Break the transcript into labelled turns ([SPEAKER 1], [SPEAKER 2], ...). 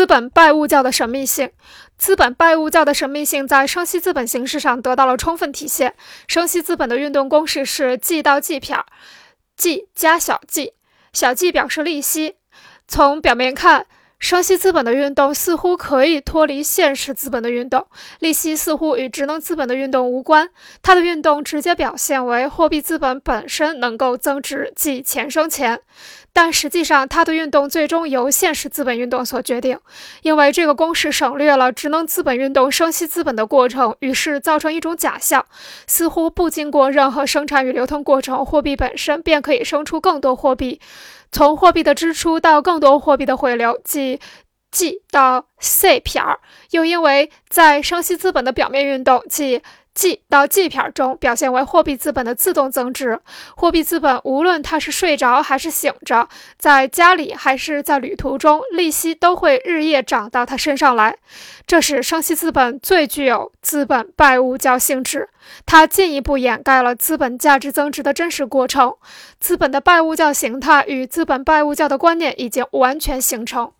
[SPEAKER 1] 资本拜物教的神秘性，资本拜物教的神秘性在生息资本形式上得到了充分体现。生息资本的运动公式是 G 到 G 撇，G 加小 g，小 g 表示利息。从表面看，生息资本的运动似乎可以脱离现实资本的运动，利息似乎与职能资本的运动无关。它的运动直接表现为货币资本本身能够增值，即钱生钱。但实际上，它的运动最终由现实资本运动所决定，因为这个公式省略了职能资本运动生息资本的过程，于是造成一种假象，似乎不经过任何生产与流通过程，货币本身便可以生出更多货币。从货币的支出到更多货币的回流，即 G 到 C 撇儿，又因为在生息资本的表面运动，即 G 到 G 片中表现为货币资本的自动增值。货币资本无论它是睡着还是醒着，在家里还是在旅途中，利息都会日夜涨到它身上来。这是生息资本最具有资本拜物教性质。它进一步掩盖了资本价值增值的真实过程。资本的拜物教形态与资本拜物教的观念已经完全形成。